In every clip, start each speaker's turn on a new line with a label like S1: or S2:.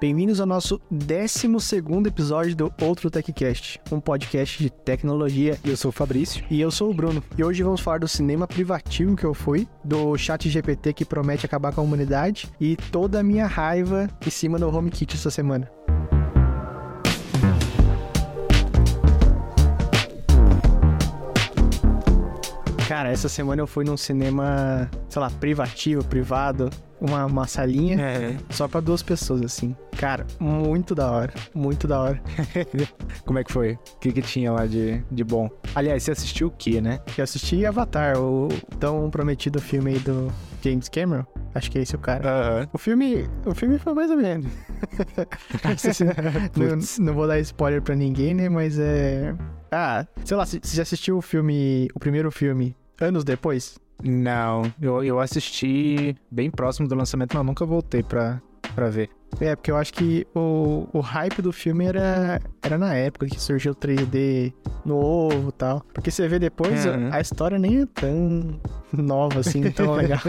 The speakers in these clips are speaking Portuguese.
S1: Bem-vindos ao nosso 12 episódio do Outro TechCast, um podcast de tecnologia.
S2: Eu sou o Fabrício.
S1: E eu sou o Bruno. E hoje vamos falar do cinema privativo que eu fui, do chat GPT que promete acabar com a humanidade e toda a minha raiva em cima do HomeKit essa semana. Cara, essa semana eu fui num cinema, sei lá, privativo, privado, uma, uma salinha
S2: É.
S1: só pra duas pessoas, assim. Cara, muito da hora, muito da hora.
S2: Como é que foi? O que, que tinha lá de, de bom? Aliás, você assistiu o que, né?
S1: Eu assisti Avatar, o tão prometido filme aí do James Cameron. Acho que é esse o cara.
S2: Aham.
S1: O filme, o filme foi mais ou menos. não, não vou dar spoiler pra ninguém, né? Mas é. Ah, sei lá, você já assistiu o filme, o primeiro filme, anos depois?
S2: Não, eu, eu assisti bem próximo do lançamento, mas nunca voltei pra, pra ver.
S1: É, porque eu acho que o, o hype do filme era, era na época que surgiu o 3D novo e tal. Porque você vê depois,
S2: Uhum.
S1: a história nem é tão nova assim, tão legal.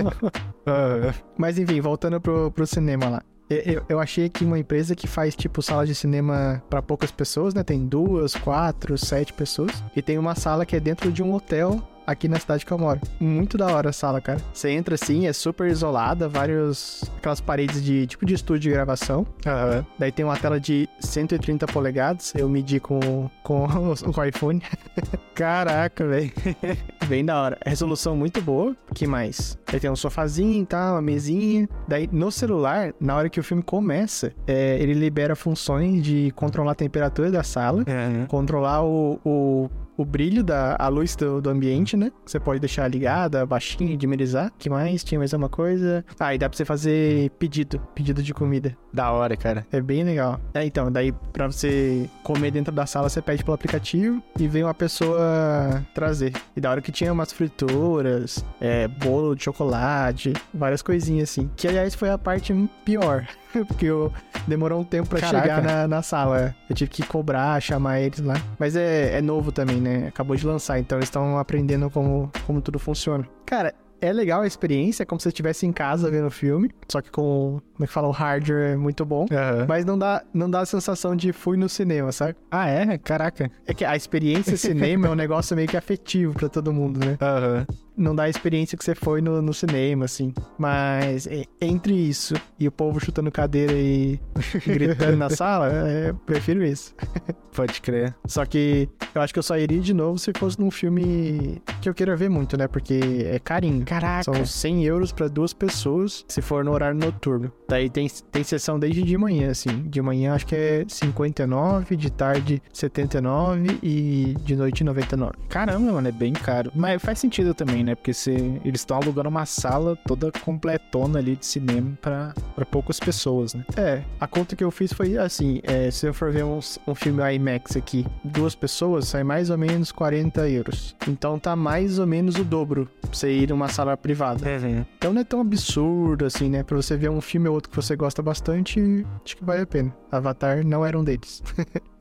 S1: Mas enfim, voltando pro, pro cinema lá. Eu, eu- eu achei que uma empresa que faz, tipo, sala de cinema pra poucas pessoas, né? Tem duas, quatro, sete pessoas. E tem uma sala que é dentro de um hotel aqui na cidade que eu moro. Muito da hora a sala, cara. Você entra assim, é super isolada, vários... Aquelas paredes de, tipo, de estúdio de gravação.
S2: Aham.
S1: Daí tem uma tela de 130 polegadas. Eu medi com, com o iPhone. Caraca, velho. Bem da hora. Resolução muito boa. que mais? Aí tem um sofazinho e tal, uma mesinha. Daí no celular, na hora que o filme começa, é, ele libera funções de controlar a temperatura da sala,
S2: É.
S1: controlar o, o, o brilho da a luz do, do ambiente, né? Você pode deixar ligada, baixinho, diminuir. que mais? Tinha mais uma coisa. Ah, e dá pra você fazer pedido, pedido de comida.
S2: Da hora, cara.
S1: É bem legal. É, então, daí pra você comer dentro da sala, você pede pelo aplicativo e vem uma pessoa trazer. E da hora que tinha umas frituras, é, bolo de chocolate, várias coisinhas assim. Que aliás foi a parte pior. Porque eu, demorou um tempo pra
S2: Caraca.
S1: chegar na, na sala. Eu tive que cobrar, chamar eles lá. Mas é, é novo também, né? Acabou de lançar, então eles estão aprendendo como, como tudo funciona. Cara, é legal a experiência, é como se você estivesse em casa vendo o filme. Só que com, como é que fala, o hardware é muito bom.
S2: Aham.
S1: Mas não dá, não dá a sensação de fui no cinema, sabe?
S2: Ah, é? Caraca.
S1: É que a experiência cinema é um negócio meio que afetivo pra todo mundo, né?
S2: Aham.
S1: Não dá a experiência que você foi no, no cinema, assim. Mas é, entre isso e o povo chutando cadeira e gritando na sala, é, eu prefiro isso.
S2: Pode crer.
S1: Só que eu acho que eu só iria de novo se fosse num filme que eu queira ver muito, né? Porque é carinho.
S2: Caraca.
S1: São 100 euros pra duas pessoas, se for no horário noturno. Daí tem, tem sessão desde de manhã, assim. De manhã acho que é 59, de tarde 79 e de noite 99.
S2: Caramba, mano, é bem caro. Mas faz sentido também, né? Porque se eles estão alugando uma sala toda completona ali de cinema pra, pra poucas pessoas, né?
S1: É, a conta que eu fiz foi assim: é, se eu for ver um, um filme IMAX aqui, duas pessoas, sai mais ou menos 40 euros. Então tá mais ou menos o dobro pra você ir numa sala privada. Então não é tão absurdo assim, né? Pra você ver um filme ou outro que você gosta bastante, acho que vale a pena. Avatar não era um deles.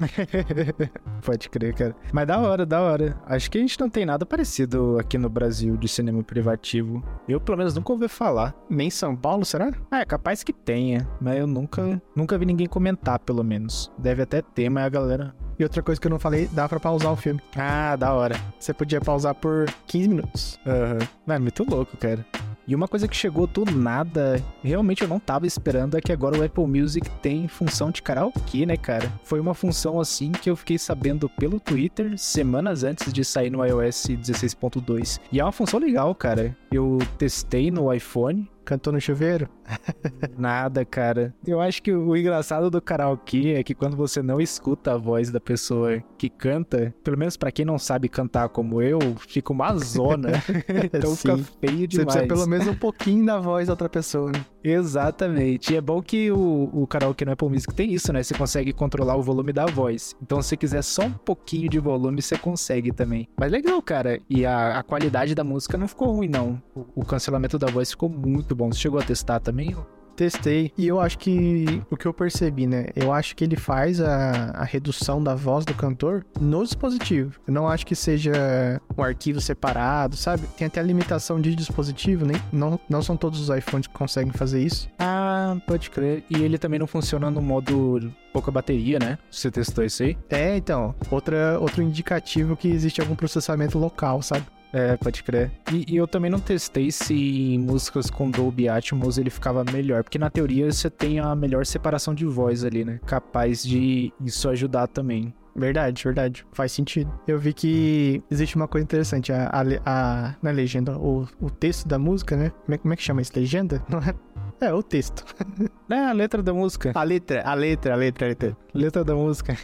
S2: Pode crer, cara. Mas da hora, da hora. Acho que a gente não tem nada parecido aqui no Brasil de cinema privativo. Eu, pelo menos, nunca ouvi falar.
S1: Nem São Paulo, será?
S2: Ah, é capaz que tenha, mas eu nunca, nunca vi ninguém comentar, pelo menos. Deve até ter, mas a galera.
S1: E outra coisa que eu não falei, dá pra pausar o filme.
S2: Ah, da hora.
S1: Você podia pausar por 15 minutos.
S2: Aham. Mano, muito louco, cara. E uma coisa que chegou do nada, realmente eu não tava esperando, é que agora o Apple Music tem função de karaokê, né, cara? Foi uma função assim que eu fiquei sabendo pelo Twitter semanas antes de sair no iOS 16.2. E é uma função legal, cara. Eu testei no iPhone.
S1: Cantou no chuveiro?
S2: Nada, cara. Eu acho que o engraçado do karaokê é que quando você não escuta a voz da pessoa que canta, pelo menos pra quem não sabe cantar como eu, fica uma zona. então fica
S1: Sim.
S2: feio
S1: Você
S2: demais.
S1: precisa pelo menos um pouquinho da voz da outra pessoa, né?
S2: Exatamente. E é bom que o, o karaokê no Apple Music tem isso, né? Você consegue controlar o volume da voz. Então, se você quiser só um pouquinho de volume, você consegue também. Mas legal, cara. E a, a qualidade da música não ficou ruim, não. O, cancelamento da voz ficou muito bom. Você chegou a testar também?
S1: Testei. E eu acho que o que eu percebi, né? Eu acho que ele faz a, a redução da voz do cantor no dispositivo. Eu não acho que seja um arquivo separado, sabe? Tem até a limitação de dispositivo, né? Não, não são todos os iPhones que conseguem fazer isso.
S2: Ah, pode crer. E ele também não funciona no modo pouca bateria, né? Você testou isso aí?
S1: É, então. Outra, outro indicativo que existe algum processamento local, sabe?
S2: É, pode crer. E, e, eu também não testei se em músicas com Dolby Atmos ele ficava melhor, porque na teoria você tem a melhor separação de voz ali, né? Capaz de isso ajudar também.
S1: Verdade, verdade. Faz sentido. Eu vi que existe uma coisa interessante. A, a, a na legenda, o, o texto da música, né? Como é, como é que chama isso? Legenda? Não é é, o texto.
S2: É, a letra da música.
S1: A letra, a letra, a letra, a letra. Letra da música.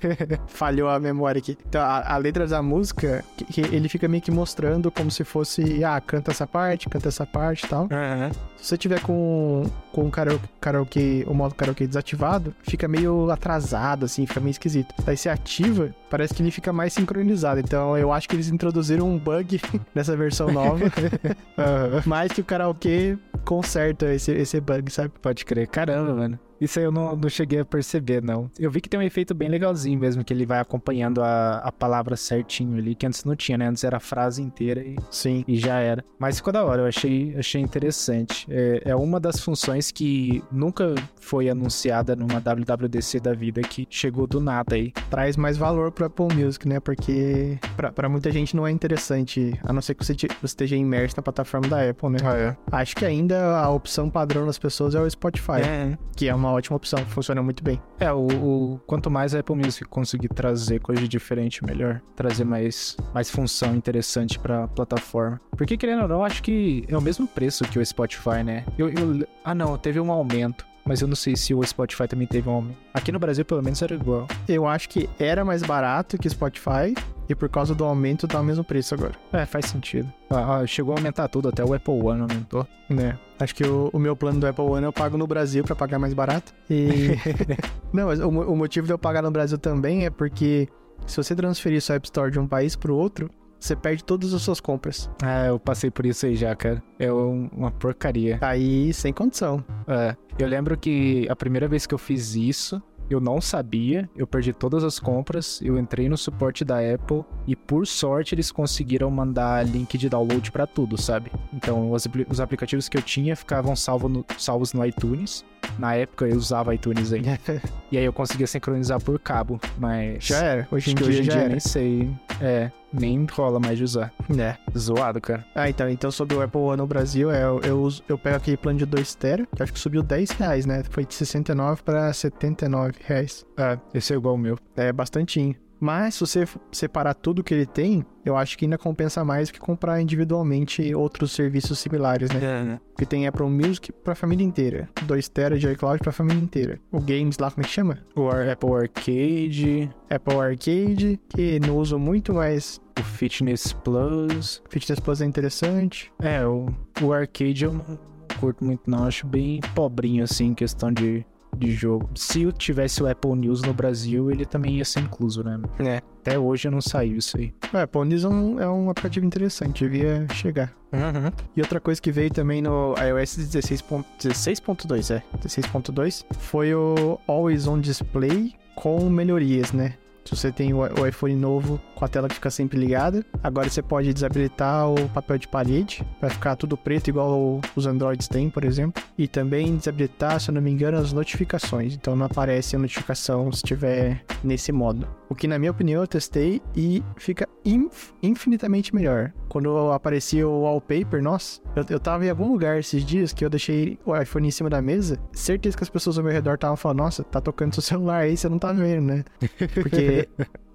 S1: Falhou a memória aqui. Então, a, a letra da música, que, que, ele fica meio que mostrando como se fosse, ah, canta essa parte, canta essa parte e tal.
S2: Uhum.
S1: Se você tiver com, com o karaokê, karaokê, o modo karaokê desativado, fica meio atrasado, assim, fica meio esquisito. Daí você ativa, parece que ele fica mais sincronizado. Então, eu acho que eles introduziram um bug nessa versão nova. uhum. Mais que o karaokê conserta esse, esse bug, sabe?
S2: Pode crer. Caramba, mano. Isso aí eu não, não cheguei a perceber, não. Eu vi que tem um efeito bem legalzinho mesmo, que ele vai acompanhando a, a palavra certinho ali, que antes não tinha, né? Antes era a frase inteira e,
S1: Sim.
S2: e já era. Mas ficou da hora, eu achei, achei interessante. É, é uma das funções que nunca foi anunciada numa WWDC da vida, que chegou do nada aí.
S1: Traz mais valor pro Apple Music, né? Porque pra, pra muita gente não é interessante, a não ser que você, te, você esteja imerso na plataforma da Apple, né?
S2: Ah, é.
S1: Acho que ainda a opção padrão das pessoas é o Spotify.
S2: É.
S1: Que é uma uma ótima opção, funciona muito bem.
S2: É, o, o, quanto mais a Apple Music conseguir trazer coisa diferente, melhor. Trazer mais, mais função interessante pra plataforma. Porque, querendo ou não, acho que é o mesmo preço que o Spotify, né? Eu, eu, ah, não, teve um aumento. Mas eu não sei se o Spotify também teve um aumento. Aqui no Brasil, pelo menos, era igual.
S1: Eu acho que era mais barato que o Spotify. E por causa do aumento, tá o mesmo preço agora.
S2: É, faz sentido. Ah, chegou a aumentar tudo, até o Apple One aumentou.
S1: Né? Acho que o, o, meu plano do Apple One eu pago no Brasil para pagar mais barato. E. não, mas o, o motivo de eu pagar no Brasil também é porque se você transferir sua App Store de um país pro outro, você perde todas as suas compras.
S2: Ah, eu passei por isso aí já, cara. É uma porcaria.
S1: Aí, sem condição.
S2: É. Eu lembro que a primeira vez que eu fiz isso, eu não sabia, eu perdi todas as compras, eu entrei no suporte da Apple e por sorte eles conseguiram mandar link de download para tudo, sabe? Então os, os, aplicativos que eu tinha ficavam salvo no, salvos no iTunes. Na época eu usava iTunes ainda. e aí eu conseguia sincronizar por cabo, mas.
S1: Já era.
S2: Hoje em dia, hoje em dia nem sei. É, nem rola mais de usar.
S1: É.
S2: Zoado, cara.
S1: Ah, então, então sobre o Apple One no Brasil, é, eu, eu, eu pego aquele plano de 2 tera, que acho que subiu 10 reais, né? Foi de 69 para 79 reais.
S2: É, esse é igual o meu.
S1: É bastantinho. Mas se você separar tudo que ele tem, eu acho que ainda compensa mais que comprar individualmente outros serviços similares, né?
S2: É, né?
S1: Que tem Apple Music pra família inteira. 2 TB de iCloud pra família inteira. O Games lá, como é que chama?
S2: O Apple Arcade.
S1: Apple Arcade, que não uso muito, mas
S2: o Fitness Plus.
S1: Fitness Plus é interessante.
S2: É, o, o Arcade eu não curto muito não, acho bem pobrinho assim, em questão de de jogo. Se eu tivesse o Apple News no Brasil, ele também ia ser incluso, né?
S1: É.
S2: Até hoje não saiu isso aí.
S1: O Apple News é um, é um aplicativo interessante, devia chegar.
S2: Uhum.
S1: E outra coisa que veio também no iOS 16.2, 16 é, 16.2, foi o Always On Display com melhorias, né? Se você tem o iPhone novo com a tela que fica sempre ligada, agora você pode desabilitar o papel de parede, vai ficar tudo preto igual os Androids têm, por exemplo. E também desabilitar, se eu não me engano, as notificações. Então não aparece a notificação se estiver nesse modo. O que, na minha opinião, eu testei e fica inf infinitamente melhor. Quando aparecia o wallpaper, nossa, eu, eu tava em algum lugar esses dias que eu deixei o iPhone em cima da mesa, certeza que as pessoas ao meu redor estavam falando, nossa, tá tocando seu celular aí, você não tá vendo, né? Porque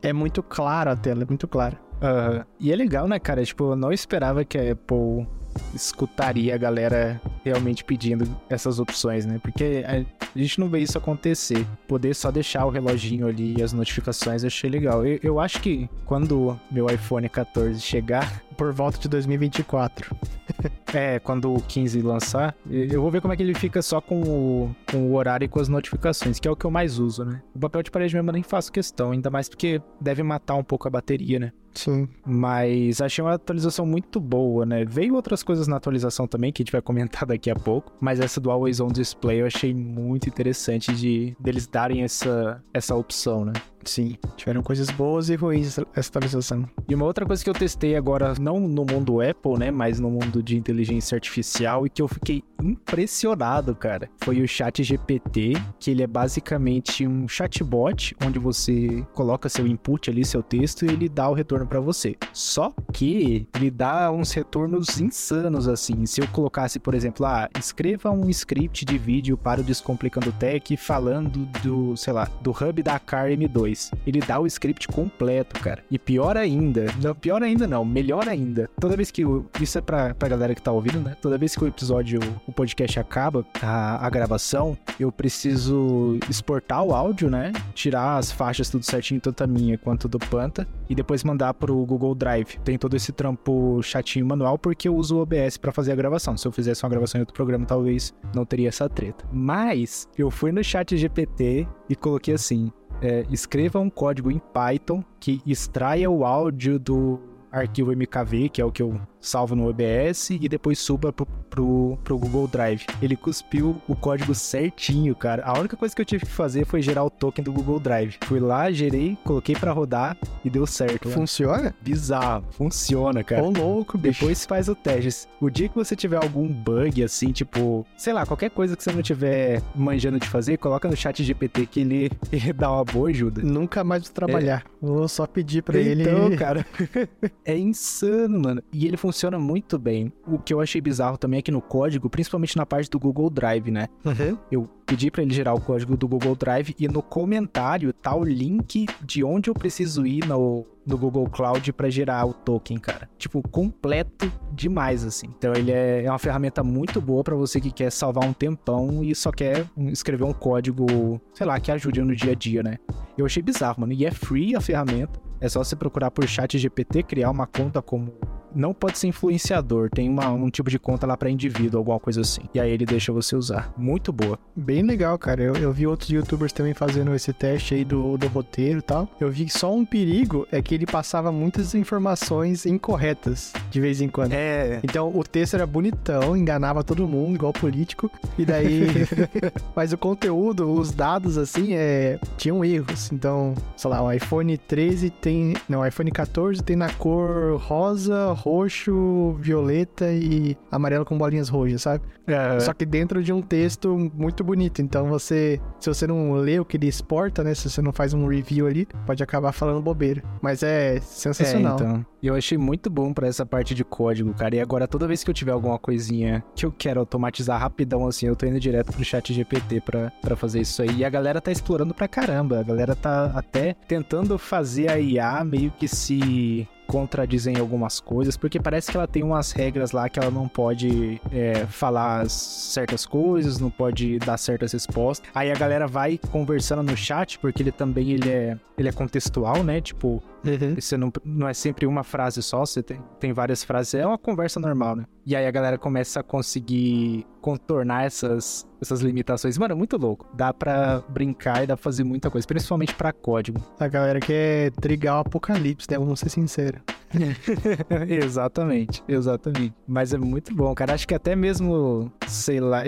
S1: é muito clara a tela, é muito clara.
S2: Uhum. E é legal, né, cara? Tipo, eu não esperava que a Apple escutaria a galera realmente pedindo essas opções, né? Porque a gente não vê isso acontecer. Poder só deixar o reloginho ali e as notificações eu achei legal. Eu, eu acho que quando meu iPhone 14 chegar.
S1: Por volta de 2024.
S2: é, quando o 15 lançar, eu vou ver como é que ele fica só com o, com o horário e com as notificações, que é o que eu mais uso, né? O papel de parede mesmo eu nem faço questão, ainda mais porque deve matar um pouco a bateria, né?
S1: Sim.
S2: Mas achei uma atualização muito boa, né? Veio outras coisas na atualização também, que a gente vai comentar daqui a pouco. Mas essa do Always On Display eu achei muito interessante de deles darem essa, essa opção, né?
S1: Sim, tiveram coisas boas e ruins essa atualização.
S2: E uma outra coisa que eu testei agora, não no mundo Apple, né, mas no mundo de inteligência artificial e que eu fiquei impressionado, cara, foi o Chat GPT, que ele é basicamente um chatbot onde você coloca seu input ali, seu texto e ele dá o retorno para você. Só que ele dá uns retornos insanos assim. Se eu colocasse, por exemplo, ah, escreva um script de vídeo para o Descomplicando Tech falando do, sei lá, do hub da Car M2 ele dá o script completo, cara. E pior ainda, não, pior ainda não, melhor ainda. Toda vez que o, isso é pra, pra galera que tá ouvindo, né? Toda vez que o episódio, o podcast acaba, a, a gravação, eu preciso exportar o áudio, né? Tirar as faixas tudo certinho, tanto a minha quanto do Panta, e depois mandar pro Google Drive. Tem todo esse trampo chatinho manual porque eu uso o OBS para fazer a gravação. Se eu fizesse uma gravação em outro programa, talvez não teria essa treta. Mas eu fui no chat GPT e coloquei assim: é, escreva um código em Python que extraia o áudio do arquivo MKV, que é o que eu salvo no OBS e depois suba pro, pro, pro, Google Drive. Ele cuspiu o código certinho, cara. A única coisa que eu tive que fazer foi gerar o token do Google Drive. Fui lá, gerei, coloquei para rodar e deu certo.
S1: Funciona?
S2: Bizarro. Funciona, cara.
S1: Ô, louco, bicho.
S2: Depois faz o teste. O dia que você tiver algum bug, assim, tipo, sei lá, qualquer coisa que você não tiver manjando de fazer, coloca no chat GPT que ele, ele dá uma boa ajuda.
S1: Nunca mais trabalhar. É. Vou só pedir para
S2: então,
S1: ele.
S2: Então, cara, é insano, mano. E ele funciona funciona muito bem. O que eu achei bizarro também é que no código, principalmente na parte do Google Drive, né?
S1: Uhum.
S2: Eu pedi para ele gerar o código do Google Drive e no comentário tá o link de onde eu preciso ir no, no Google Cloud para gerar o token, cara. Tipo, completo demais, assim. Então ele é, é uma ferramenta muito boa para você que quer salvar um tempão e só quer escrever um código, sei lá, que ajude no dia a dia, né? Eu achei bizarro, mano. E é free a ferramenta. É só você procurar por chat GPT, criar uma conta como não pode ser influenciador, tem uma, um tipo de conta lá para indivíduo, alguma coisa assim. E aí ele deixa você usar. Muito boa.
S1: Bem legal, cara. Eu, eu vi outros youtubers também fazendo esse teste aí do, do roteiro e tal. Eu vi que só um perigo é que ele passava muitas informações incorretas de vez em quando.
S2: É.
S1: Então o texto era bonitão, enganava todo mundo, igual político. E daí. Mas o conteúdo, os dados, assim, é... tinham erros. Então, sei lá, o iPhone 13 tem. Não, o iPhone 14 tem na cor rosa, roxo, violeta e amarelo com bolinhas roxas, sabe? É. Só que dentro de um texto muito bonito. Então você, se você não lê o que ele exporta, né? Se você não faz um review ali, pode acabar falando bobeira. Mas é sensacional.
S2: É, então. Eu achei muito bom para essa parte de código, cara. E agora toda vez que eu tiver alguma coisinha que eu quero automatizar rapidão assim, eu tô indo direto pro chat GPT pra, pra fazer isso aí. E a galera tá explorando pra caramba. A galera tá até tentando fazer a IA meio que se contradizem algumas coisas, porque parece que ela tem umas regras lá que ela não pode é, falar certas coisas, não pode dar certas respostas. Aí a galera vai conversando no chat, porque ele também ele é, ele é contextual, né? Tipo, uhum. você não, não é sempre uma frase só, você tem, tem várias frases, é uma conversa normal, né? E aí a galera começa a conseguir contornar essas, essas limitações. Mano, é muito louco. Dá pra brincar e dá pra fazer muita coisa, principalmente pra código.
S1: A galera quer trigar o apocalipse, né? Vamos ser sinceros.
S2: exatamente, exatamente. Mas é muito bom, cara. Acho que até mesmo, sei lá,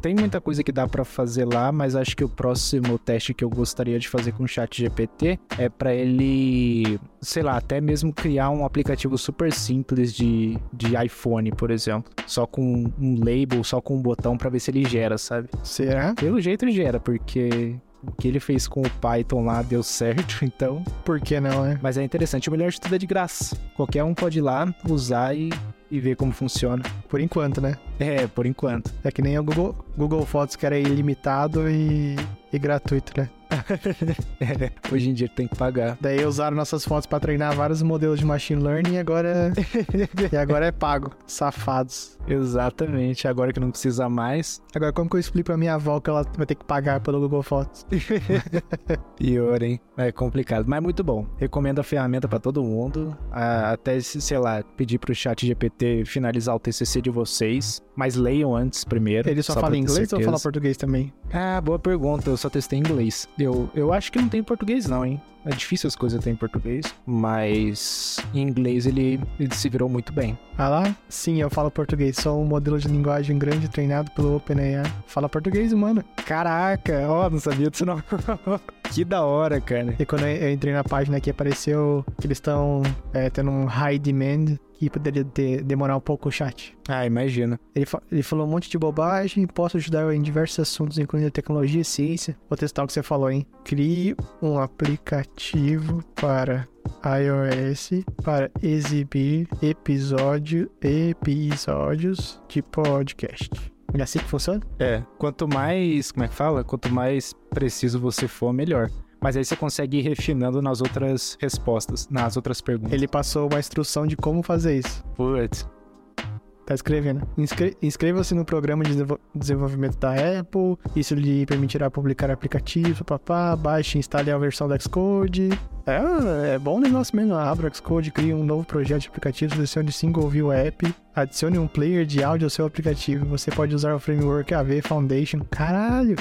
S2: tem muita coisa que dá para fazer lá, mas acho que o próximo teste que eu gostaria de fazer com o Chat GPT é para ele, sei lá, até mesmo criar um aplicativo super simples de, de iPhone, por exemplo, só com um label, só com um botão para ver se ele gera, sabe?
S1: Será?
S2: Pelo jeito ele gera, porque o que ele fez com o Python lá deu certo, então.
S1: Por que não, né?
S2: Mas é interessante, o melhor de tudo é de graça. Qualquer um pode ir lá, usar e, e ver como funciona.
S1: Por enquanto, né?
S2: É, por enquanto.
S1: É que nem o Google, Google Fotos que era ilimitado e, e gratuito, né?
S2: é, hoje em dia tem que pagar.
S1: Daí usaram nossas fotos para treinar vários modelos de machine learning e agora, e agora é pago. Safados.
S2: Exatamente, agora que não precisa mais.
S1: Agora, como que eu explico pra minha avó que ela vai ter que pagar pelo Google Fotos?
S2: Pior, hein? É complicado, mas muito bom. Recomendo a ferramenta para todo mundo. Até, sei lá, pedir pro chat GPT finalizar o TCC de vocês. Mas leiam antes primeiro.
S1: Ele só, só fala inglês ou fala português também?
S2: Ah, boa pergunta. Eu só testei inglês. Eu, eu acho que não tem em português, não, hein? É difícil as coisas ter em português, mas em inglês ele, ele se virou muito bem.
S1: Ah lá? Sim, eu falo português. Sou um modelo de linguagem grande treinado pelo OpenAI. Fala português, mano.
S2: Caraca, ó, não sabia disso não. que da hora, cara.
S1: E quando eu entrei na página aqui, apareceu que eles estão é, tendo um high demand que poderia ter, demorar um pouco o chat.
S2: Ah, imagina.
S1: Ele, fa ele falou um monte de bobagem, posso ajudar em diversos assuntos, incluindo tecnologia e ciência. Vou testar o que você falou, hein? Crie um aplicativo para iOS para exibir episódio, episódios de podcast. É assim que funciona?
S2: É. Quanto mais, como é que fala? Quanto mais preciso você for, melhor. Mas aí você consegue ir refinando nas outras respostas, nas outras perguntas.
S1: Ele passou uma instrução de como fazer isso.
S2: Putz.
S1: Tá escrevendo. Inscre Inscreva-se no programa de desenvolvimento da Apple. Isso lhe permitirá publicar aplicativos, papá. Baixe e instale a versão do Xcode. É, é bom negócio mesmo. Abra o Xcode, crie um novo projeto de aplicativos, adicione Single View App. Adicione um player de áudio ao seu aplicativo. Você pode usar o framework AV Foundation. Caralho!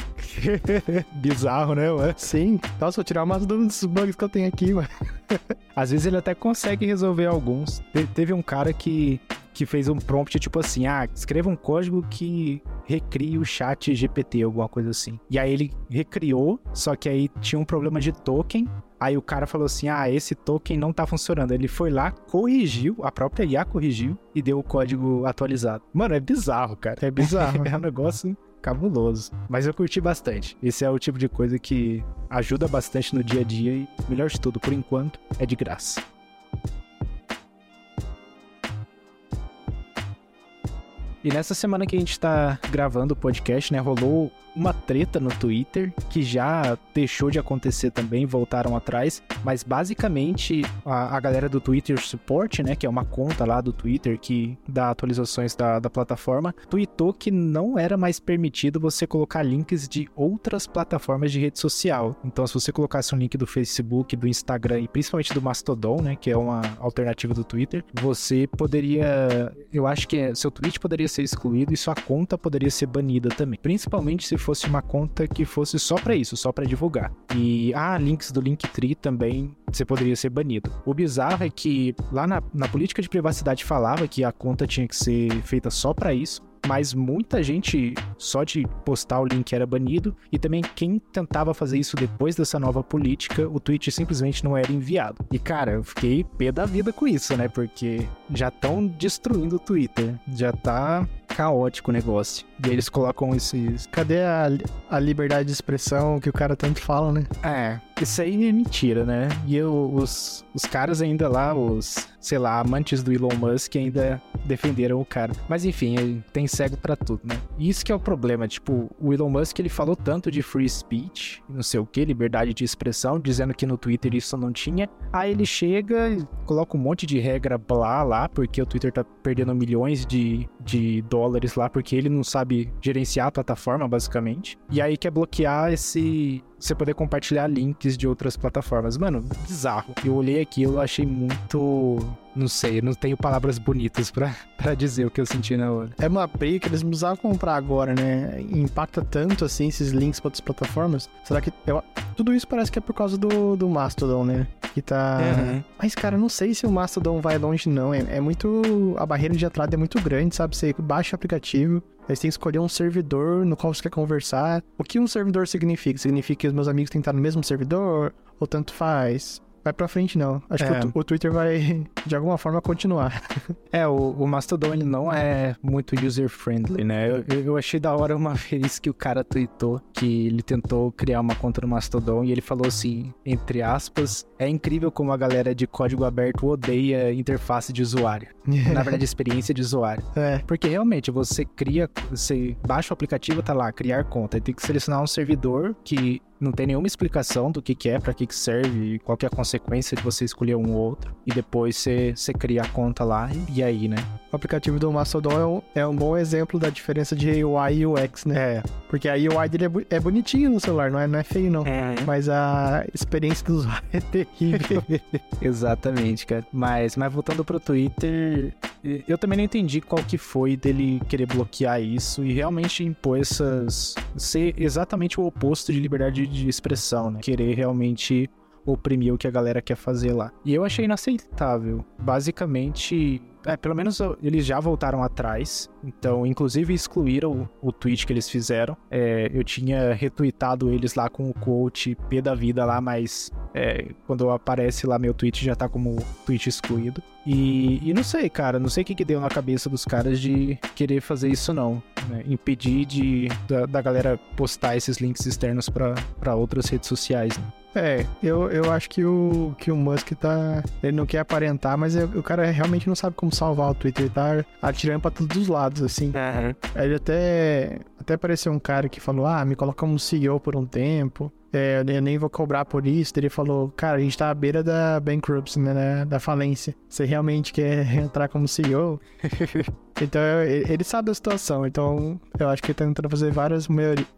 S2: Bizarro, né, ué?
S1: Sim. Nossa, vou tirar umas dos bugs que eu tenho aqui, mano.
S2: Às vezes ele até consegue resolver alguns. Te teve um cara que que fez um prompt tipo assim: ah, escreva um código que recrie o chat GPT, alguma coisa assim. E aí ele recriou, só que aí tinha um problema de token. Aí o cara falou assim: ah, esse token não tá funcionando. Ele foi lá, corrigiu, a própria IA corrigiu e deu o código atualizado. Mano, é bizarro, cara.
S1: É bizarro.
S2: é um negócio cabuloso. Mas eu curti bastante. Esse é o tipo de coisa que ajuda bastante no dia a dia e, melhor de tudo, por enquanto, é de graça. E nessa semana que a gente tá gravando o podcast, né, rolou uma treta no Twitter que já deixou de acontecer também, voltaram atrás, mas basicamente a, a galera do Twitter Support, né, que é uma conta lá do Twitter que dá atualizações da, da plataforma, tweetou que não era mais permitido você colocar links de outras plataformas de rede social. Então, se você colocasse um link do Facebook, do Instagram e principalmente do Mastodon, né, que é uma alternativa do Twitter, você poderia, eu acho que seu tweet poderia ser excluído e sua conta poderia ser banida também, principalmente se fosse uma conta que fosse só para isso, só para divulgar. E ah, links do Linktree também você poderia ser banido. O bizarro é que lá na, na política de privacidade falava que a conta tinha que ser feita só para isso mas muita gente só de postar o link era banido e também quem tentava fazer isso depois dessa nova política, o tweet simplesmente não era enviado. E cara, eu fiquei pé da vida com isso, né? Porque já estão destruindo o Twitter, já tá caótico o negócio. E eles colocam esses.
S1: Cadê a, a liberdade de expressão que o cara tanto fala, né?
S2: É, isso aí é mentira, né? E eu, os, os caras ainda lá, os, sei lá, amantes do Elon Musk ainda defenderam o cara. Mas enfim, tem cego para tudo, né? E isso que é o problema, tipo, o Elon Musk ele falou tanto de free speech, não sei o que, liberdade de expressão, dizendo que no Twitter isso não tinha. Aí ele chega e coloca um monte de regra blá lá, porque o Twitter tá perdendo milhões de, de dólares lá, porque ele não sabe gerenciar a plataforma, basicamente. E aí quer bloquear esse, você poder compartilhar links de outras plataformas. Mano, bizarro. Eu olhei aquilo, achei muito. Não sei, eu não tenho palavras bonitas para dizer o que eu senti na hora.
S1: É uma briga que eles precisavam comprar agora, né? Impacta tanto assim esses links para outras plataformas. Será que. Eu... Tudo isso parece que é por causa do, do Mastodon, né? Que tá. Uhum. Mas, cara, não sei se o Mastodon vai longe, não. É, é muito. A barreira de entrada é muito grande, sabe? Você baixa o aplicativo, Aí você tem que escolher um servidor no qual você quer conversar. O que um servidor significa? Significa que os meus amigos têm que estar no mesmo servidor? Ou tanto faz? Vai pra frente, não. Acho é. que o, o, Twitter vai, de alguma forma, continuar.
S2: é, o, o, Mastodon, ele não é muito user-friendly, né? Eu, eu, achei da hora uma vez que o cara tweetou que ele tentou criar uma conta no Mastodon e ele falou assim, entre aspas, é incrível como a galera de código aberto odeia interface de usuário. Na verdade, experiência de usuário.
S1: É.
S2: Porque realmente, você cria, você baixa o aplicativo, tá lá, criar conta. Tem que selecionar um servidor que não tem nenhuma explicação do que, que é, para que, que serve e qual que é a consequência de você escolher um ou outro. E depois você, você cria a conta lá e, e aí, né?
S1: O aplicativo do Mastodon é um, é um bom exemplo da diferença de UI e UX, né? É. Porque a UI dele é, é bonitinho no celular, não é, não é feio, não. É. Mas a experiência do usuário é terrível.
S2: Exatamente, cara. Mas, mas voltando pro Twitter, eu também não entendi qual que foi dele querer bloquear isso e realmente impor essas. ser exatamente o oposto de liberdade de expressão, né? Querer realmente oprimir o que a galera quer fazer lá. E eu achei inaceitável. Basicamente, é, pelo menos eles já voltaram atrás. Então, inclusive excluíram o, o tweet que eles fizeram. É, eu tinha retweetado eles lá com o quote P da vida lá, mas é, quando aparece lá meu tweet já tá como tweet excluído. E, e não sei, cara, não sei o que, que deu na cabeça dos caras de querer fazer isso não. Né? Impedir de, da, da, galera postar esses links externos para outras redes sociais. Né?
S1: É, eu, eu acho que o, que o Musk tá. Ele não quer aparentar, mas o cara realmente não sabe como salvar o Twitter. Ele tá atirando pra todos os lados, assim. Uhum. Ele até. Até apareceu um cara que falou: Ah, me coloca como CEO por um tempo. É, eu nem vou cobrar por isso. Ele falou, cara, a gente tá à beira da bankruptcy, né? Da falência. Você realmente quer entrar como CEO? então, ele sabe da situação. Então, eu acho que ele tá tentando fazer várias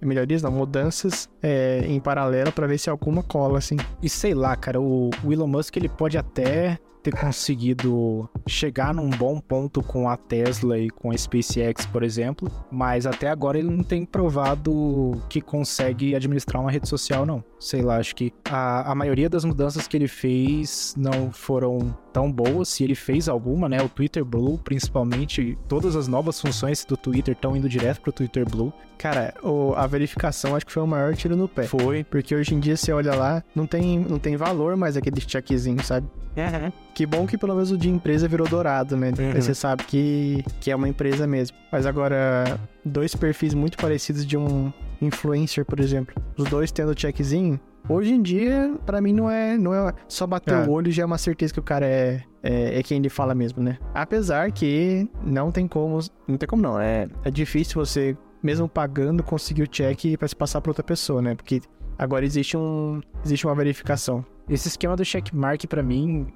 S1: melhorias, não, mudanças é, em paralelo para ver se alguma cola, assim.
S2: E sei lá, cara, o Elon Musk, ele pode até ter conseguido chegar num bom ponto com a Tesla e com a SpaceX, por exemplo, mas até agora ele não tem provado que consegue administrar uma rede social, não. Sei lá, acho que a, a maioria das mudanças que ele fez não foram tão boas, se ele fez alguma, né? O Twitter Blue, principalmente, todas as novas funções do Twitter estão indo direto pro Twitter Blue.
S1: Cara, o, a verificação acho que foi o maior tiro no pé.
S2: Foi.
S1: Porque hoje em dia você olha lá, não tem, não tem valor mais aquele checkzinho, sabe? Uhum. Que bom que pelo menos o de empresa virou dourado, né? Uhum. Aí você sabe que, que é uma empresa mesmo. Mas agora, dois perfis muito parecidos de um influencer, por exemplo. Os dois tendo checkzinho, Hoje em dia, para mim, não é, não é só bater é. o olho já é uma certeza que o cara é, é, é, quem ele fala mesmo, né? Apesar que não tem como. Não tem como não. É, é difícil você, mesmo pagando, conseguir o check para se passar para outra pessoa, né? Porque agora existe um. Existe uma verificação.
S2: Esse esquema do checkmark, para mim,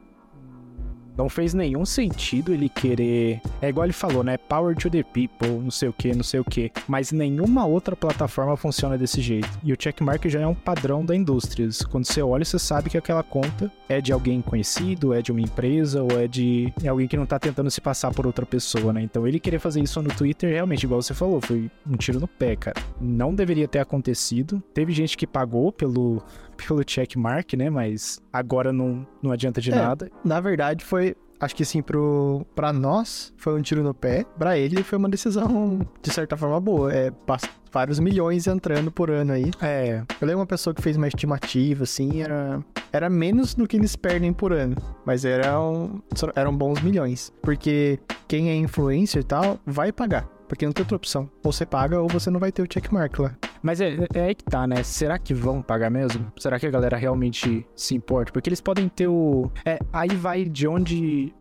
S2: não fez nenhum sentido ele querer. É igual ele falou, né? Power to the people, não sei o que, não sei o que. Mas nenhuma outra plataforma funciona desse jeito. E o checkmark já é um padrão da indústria. Quando você olha, você sabe que aquela conta é de alguém conhecido, é de uma empresa ou é de é alguém que não tá tentando se passar por outra pessoa, né? Então ele querer fazer isso no Twitter, realmente, igual você falou, foi um tiro no pé, cara. Não deveria ter acontecido. Teve gente que pagou pelo pelo checkmark, né? Mas agora não, não adianta de é, nada.
S1: Na verdade, foi. Acho que assim, pro, pra nós foi um tiro no pé. Pra ele foi uma decisão, de certa forma, boa. É, vários milhões entrando por ano aí. É. Eu lembro uma pessoa que fez uma estimativa, assim, era. Era menos do que eles perdem por ano. Mas eram, eram bons milhões. Porque quem é influencer e tal, vai pagar. Porque não tem outra opção. Ou você paga ou você não vai ter o checkmark lá.
S2: Mas é, é, é aí que tá, né? Será que vão pagar mesmo? Será que a galera realmente se importa? Porque eles podem ter o. É, aí vai de onde.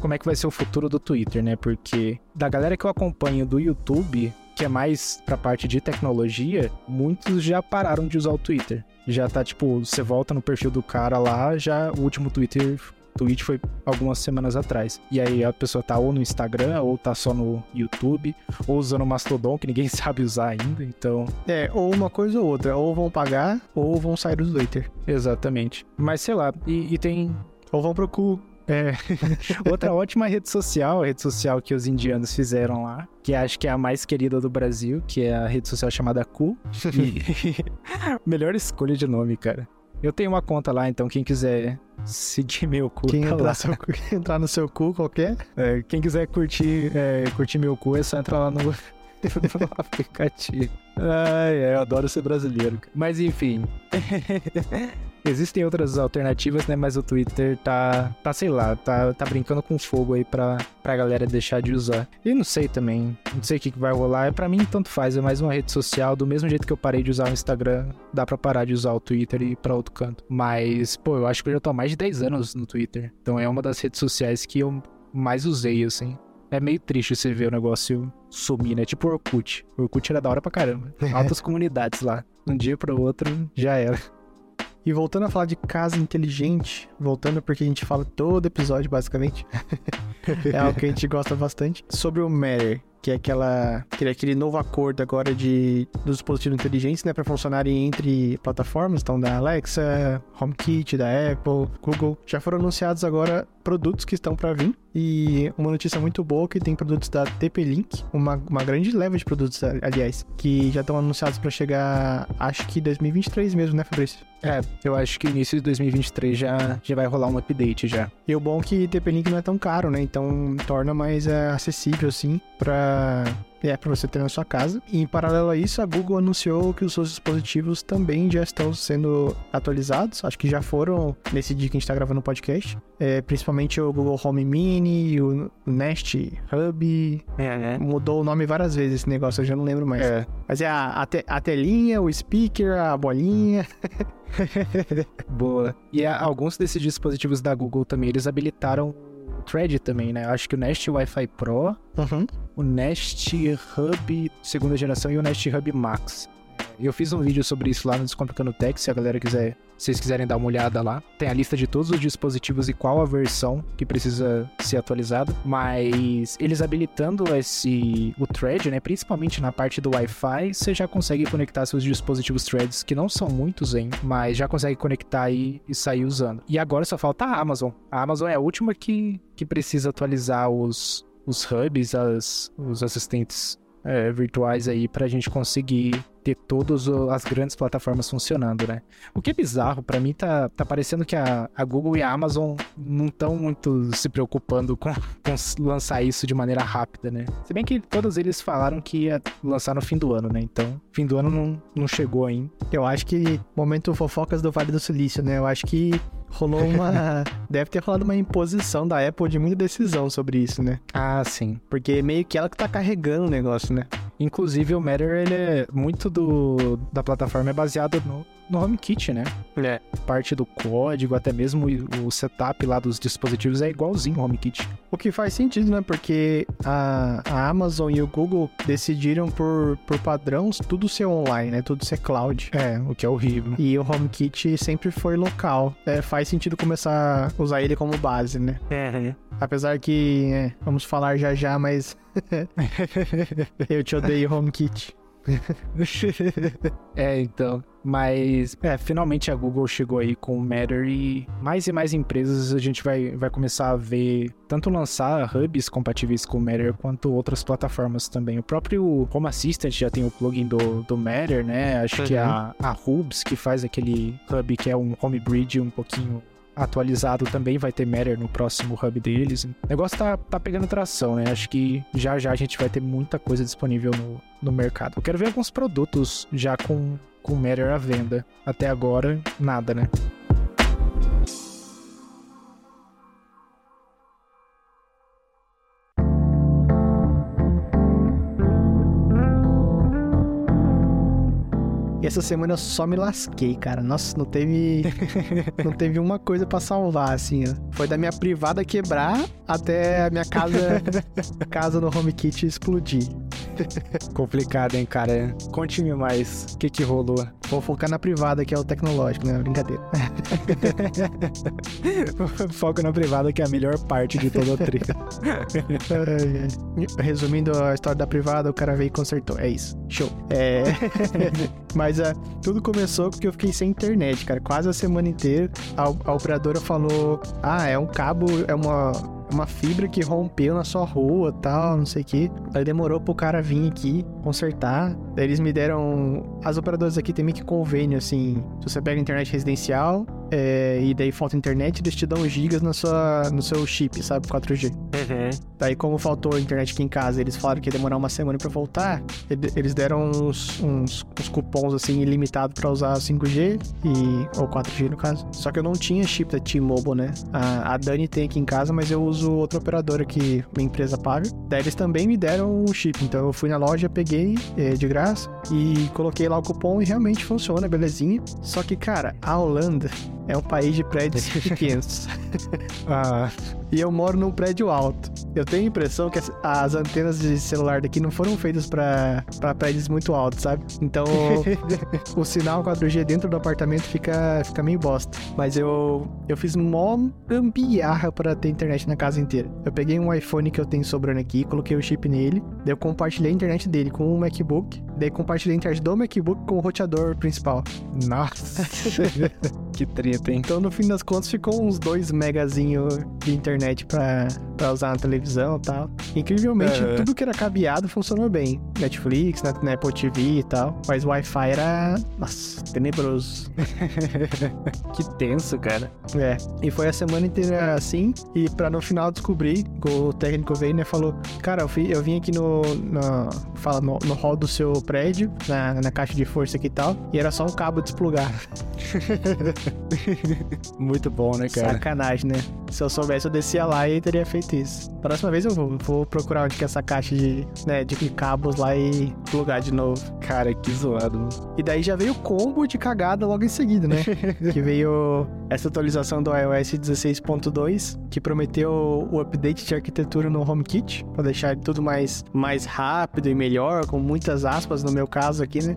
S2: Como é que vai ser o futuro do Twitter, né? Porque da galera que eu acompanho do YouTube, que é mais pra parte de tecnologia, muitos já pararam de usar o Twitter. Já tá tipo, você volta no perfil do cara lá, já o último Twitter tweet foi algumas semanas atrás. E aí a pessoa tá ou no Instagram, ou tá só no YouTube, ou usando o Mastodon, que ninguém sabe usar ainda, então...
S1: É, ou uma coisa ou outra, ou vão pagar, ou vão sair do Twitter.
S2: Exatamente. Mas sei lá, e, e tem...
S1: Ou vão pro cu.
S2: É. Outra ótima rede social, a rede social que os indianos fizeram lá, que acho que é a mais querida do Brasil, que é a rede social chamada Cu. Melhor escolha de nome, cara. Eu tenho uma conta lá, então quem quiser seguir meu cu.
S1: Quem tá entrar, seu, entrar, no seu cu qualquer.
S2: É, quem quiser curtir, é, curtir meu cu é só entrar lá no, no aplicativo. Ai, eu adoro ser brasileiro. Mas enfim. Existem outras alternativas, né? Mas o Twitter tá, tá sei lá, tá, tá brincando com fogo aí pra, pra galera deixar de usar. E não sei também, não sei o que, que vai rolar. Pra mim, tanto faz, é mais uma rede social. Do mesmo jeito que eu parei de usar o Instagram, dá pra parar de usar o Twitter e ir pra outro canto. Mas, pô, eu acho que eu já tô há mais de 10 anos no Twitter. Então é uma das redes sociais que eu mais usei, assim. É meio triste você ver o negócio sumir, né? Tipo o Orkut. O Orkut era da hora pra caramba. Altas comunidades lá. Um dia pro outro, já era.
S1: E voltando a falar de casa inteligente, voltando porque a gente fala todo episódio, basicamente, é algo que a gente gosta bastante, sobre o Matter, que é aquela, aquele, aquele novo acordo agora de, dos dispositivos inteligentes, né, para funcionarem entre plataformas, então da Alexa, HomeKit, da Apple, Google, já foram anunciados agora produtos que estão para vir. E uma notícia muito boa que tem produtos da TP-Link, uma, uma grande leva de produtos, aliás, que já estão anunciados para chegar, acho que 2023 mesmo, né, Fabrício?
S2: É, eu acho que início de 2023 já, já vai rolar um update já.
S1: E o bom é que TP-Link não é tão caro, né? Então torna mais é, acessível, assim, para é para você ter na sua casa. E em paralelo a isso, a Google anunciou que os seus dispositivos também já estão sendo atualizados. Acho que já foram nesse dia que a gente está gravando o podcast. É, principalmente o Google Home Mini, o Nest Hub. É, né? Mudou o nome várias vezes esse negócio, eu já não lembro mais. É. Mas é a, a, te, a telinha, o speaker, a bolinha.
S2: Boa. E a, alguns desses dispositivos da Google também, eles habilitaram Thread também, né? Acho que o Nest Wi-Fi Pro,
S1: uhum.
S2: o Nest Hub segunda geração e o Nest Hub Max. Eu fiz um vídeo sobre isso lá no Descomplicando Tech, se a galera quiser, se vocês quiserem dar uma olhada lá. Tem a lista de todos os dispositivos e qual a versão que precisa ser atualizada. Mas eles habilitando esse o thread, né, principalmente na parte do Wi-Fi, você já consegue conectar seus dispositivos threads, que não são muitos, hein, mas já consegue conectar e, e sair usando. E agora só falta a Amazon. A Amazon é a última que, que precisa atualizar os, os hubs, as, os assistentes é, virtuais aí para a gente conseguir ter todas as grandes plataformas funcionando, né? O que é bizarro, para mim tá, tá parecendo que a, a, Google e a Amazon não estão muito se preocupando com, com, lançar isso de maneira rápida, né? Se bem que todos eles falaram que ia lançar no fim do ano, né? Então, fim do ano não, não chegou ainda.
S1: Eu acho que momento fofocas do Vale do Silício, né? Eu acho que rolou uma. deve ter rolado uma imposição da Apple de muita decisão sobre isso, né?
S2: Ah, sim.
S1: Porque meio que ela que tá carregando o negócio, né?
S2: Inclusive o Matter, ele é muito do da plataforma é baseado no, no HomeKit, né?
S1: É.
S2: Parte do código, até mesmo o setup lá dos dispositivos é igualzinho ao HomeKit.
S1: O que faz sentido, né? Porque a, a Amazon e o Google decidiram por, por padrão tudo ser online, né? Tudo ser cloud.
S2: É, o que é horrível.
S1: E o HomeKit sempre foi local. É, faz sentido começar a usar ele como base, né?
S2: É.
S1: Apesar que, é, vamos falar já já, mas eu te odeio HomeKit.
S2: é, então. Mas, é, finalmente a Google chegou aí com o Matter e mais e mais empresas a gente vai, vai começar a ver tanto lançar hubs compatíveis com o Matter quanto outras plataformas também. O próprio Home Assistant já tem o plugin do, do Matter, né? Acho uhum. que a, a Hubs, que faz aquele hub que é um home bridge um pouquinho atualizado também vai ter Matter no próximo hub deles. O negócio tá, tá pegando tração, né? Acho que já já a gente vai ter muita coisa disponível no, no mercado. Eu quero ver alguns produtos já com, com Matter à venda. Até agora, nada, né?
S1: E essa semana eu só me lasquei, cara. Nossa, não teve. não teve uma coisa para salvar, assim, ó. Foi da minha privada quebrar até a minha casa. casa no HomeKit explodir.
S2: Complicado, hein, cara? Conte-me mais. O que que rolou?
S1: Vou focar na privada, que é o tecnológico, né? Brincadeira.
S2: Foco na privada, que é a melhor parte de toda a trilha.
S1: Resumindo a história da privada, o cara veio e consertou. É isso. Show. É... Mas uh, tudo começou porque eu fiquei sem internet, cara. Quase a semana inteira. A, a operadora falou: Ah, é um cabo, é uma uma fibra que rompeu na sua rua tal, não sei o que. Aí demorou pro cara vir aqui consertar. Daí eles me deram. As operadoras aqui tem meio que convênio, assim. Se você pega internet residencial é, e daí falta internet, eles te dão gigas na sua, no seu chip, sabe? 4G.
S2: Uhum.
S1: Daí, como faltou internet aqui em casa, eles falaram que ia demorar uma semana pra voltar. Eles deram uns, uns, uns cupons, assim, ilimitados pra usar 5G e, ou 4G no caso. Só que eu não tinha chip da T-Mobile, né? A, a Dani tem aqui em casa, mas eu uso outra operadora que minha empresa paga. Daí eles também me deram o chip. Então eu fui na loja, peguei é, de graça e coloquei lá o cupom e realmente funciona, belezinha. Só que, cara, a Holanda é um país de prédios pequenos.
S2: ah,
S1: E eu moro num prédio alto. Eu tenho a impressão que as, as antenas de celular daqui não foram feitas pra prédios muito altos, sabe? Então o sinal 4G dentro do apartamento fica, fica meio bosta. Mas eu, eu fiz mó gambiarra pra ter internet na casa inteira. Eu peguei um iPhone que eu tenho sobrando aqui, coloquei o chip nele, daí eu compartilhei a internet dele com o MacBook, daí compartilhei a internet do MacBook com o roteador principal.
S2: Nossa. que treta, hein?
S1: Então, no fim das contas, ficou uns 2 megazinho de internet pra, pra usar na televisão e tal. Incrivelmente,
S2: É.
S1: tudo que era cabeado funcionou bem. Netflix, na, na Apple TV e tal. Mas o Wi-Fi era, nossa, tenebroso.
S2: Que tenso, cara.
S1: É, e foi a semana inteira assim, e pra no final descobrir, o técnico veio, né, falou, cara, eu, fui- eu vim aqui no, no, fala, no, no hall do seu prédio, na, na caixa de força aqui e tal, e era só um cabo desplugado.
S2: Muito bom, né, cara?
S1: Sacanagem, né? Se eu soubesse, eu descia lá e teria feito isso. Próxima vez eu vou, vou procurar onde que é essa caixa de, né, de cabos lá e plugar de novo.
S2: Cara, que zoado. mano.
S1: E daí já veio o combo de cagada logo em seguida, né? que veio essa atualização do iOS 16.2, que prometeu o update de arquitetura no HomeKit, pra deixar tudo mais, mais rápido e melhor, com muitas aspas no meu caso aqui, né?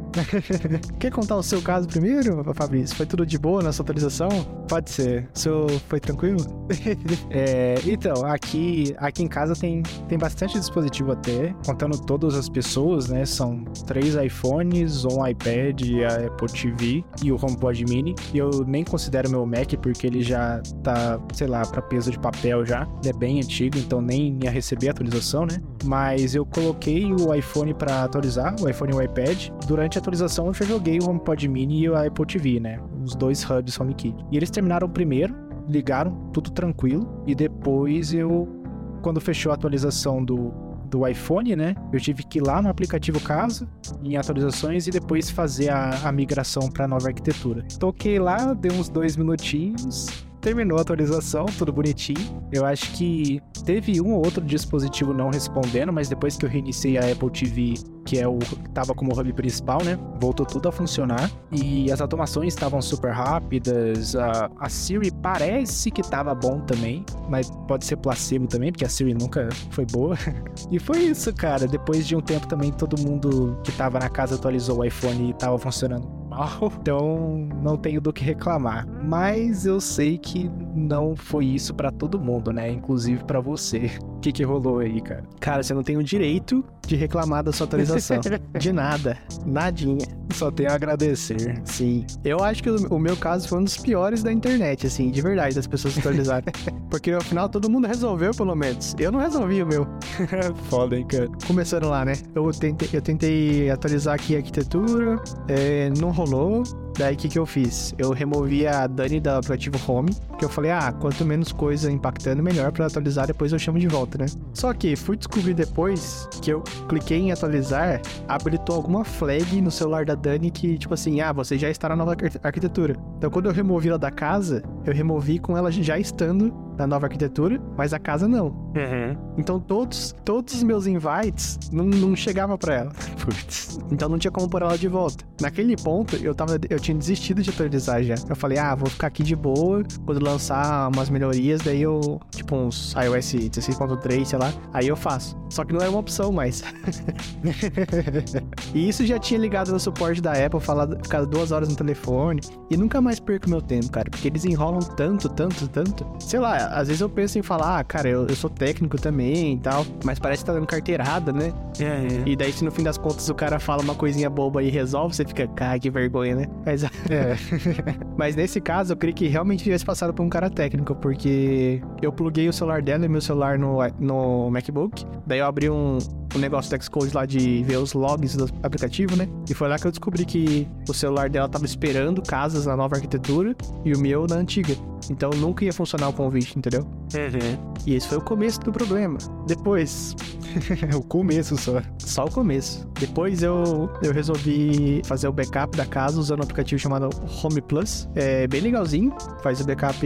S1: Quer contar o seu caso primeiro, Fabrício? Foi tudo de boa nessa atualização?
S2: Pode ser.
S1: O seu foi tranquilo?
S2: É, então, aqui, aqui em casa tem, tem bastante dispositivo até, contando todas as pessoas, né? São três iPhones, um iPad, a Apple TV e o HomePod Mini. E eu nem considero meu Mac porque ele já tá, sei lá, pra peso de papel já. Ele é bem antigo, então nem ia receber atualização, né? Mas eu coloquei o iPhone pra atualizar, o iPhone e o iPad. Durante a atualização eu já joguei o HomePod Mini e o Apple TV, né? Os dois hubs HomeKit. E eles terminaram primeiro, ligaram, tudo tranquilo. E depois eu, quando fechou a atualização do, do iPhone, né? Eu tive que ir lá no aplicativo Casa, em atualizações, e depois fazer a, a migração para nova arquitetura. Toquei lá, deu uns dois minutinhos. Terminou a atualização, tudo bonitinho. Eu acho que teve um ou outro dispositivo não respondendo, mas depois que eu reiniciei a Apple TV, que é o que tava como hub principal, né? Voltou tudo a funcionar. E as automações estavam super rápidas. A, a Siri parece que tava bom também, mas pode ser placebo também, porque a Siri nunca foi boa. e foi isso, cara. Depois de um tempo também todo mundo que tava na casa atualizou o iPhone e tava funcionando mal. Então não tenho do que reclamar. Mas eu sei que não foi isso pra todo mundo, né? Inclusive pra você. O que, que rolou aí, cara?
S1: Cara, você não tem o direito de reclamar da sua atualização. de nada. Nadinha.
S2: Só tenho a agradecer.
S1: Sim. Eu acho que o meu caso foi um dos piores da internet, assim, de verdade, das pessoas atualizarem. Porque no final todo mundo resolveu, pelo menos. Eu não resolvi o meu.
S2: Foda, hein, cara?
S1: Começando lá, né? Eu tentei, eu tentei atualizar aqui a arquitetura, é, não rolou. Daí o que, que eu fiz? Eu removi a Dani do aplicativo Home, que eu falei, ah, quanto menos coisa impactando, melhor pra atualizar, depois eu chamo de volta, né? Só que fui descobrir depois que eu cliquei em atualizar, habilitou alguma flag no celular da Dani que, tipo assim, ah, você já está na nova arqui- arquitetura. Então quando eu removi ela da casa, eu removi com ela já estando na nova arquitetura, mas a casa não. Então todos, todos os meus invites não, não chegavam pra ela.
S2: Putz.
S1: Então não tinha como pôr ela de volta. Naquele ponto, eu tava. Eu tinha desistido de atualizar já. Eu falei, ah, vou ficar aqui de boa. Quando lançar umas melhorias, daí eu. Tipo uns iOS 16.3, sei lá. Aí eu faço. Só que não era uma opção mais. e isso já tinha ligado no suporte da Apple, falado, ficado duas horas no telefone. E nunca mais perco meu tempo, cara. Porque eles enrolam tanto, tanto, tanto. Sei lá, às vezes eu penso em falar, ah, cara, eu, eu sou técnico também e tal. Mas parece que tá dando carteirada, né? E daí, se no fim das contas o cara fala uma coisinha boba e resolve, você fica, cara, que vergonha, né? Mas,
S2: É.
S1: mas nesse caso, eu creio que realmente tivesse passado por um cara técnico, porque eu pluguei o celular dela e meu celular no, no MacBook. Daí eu abri um, um negócio do Xcode lá de ver os logs do aplicativo, né? E foi lá que eu descobri que o celular dela tava esperando casas na nova arquitetura e o meu na antiga. Então nunca ia funcionar o convite, entendeu? E esse foi o começo do problema. Depois,
S2: o começo só.
S1: só o começo. Depois eu, eu resolvi fazer o backup da casa usando um aplicativo chamado Home Plus. É bem legalzinho. Faz o backup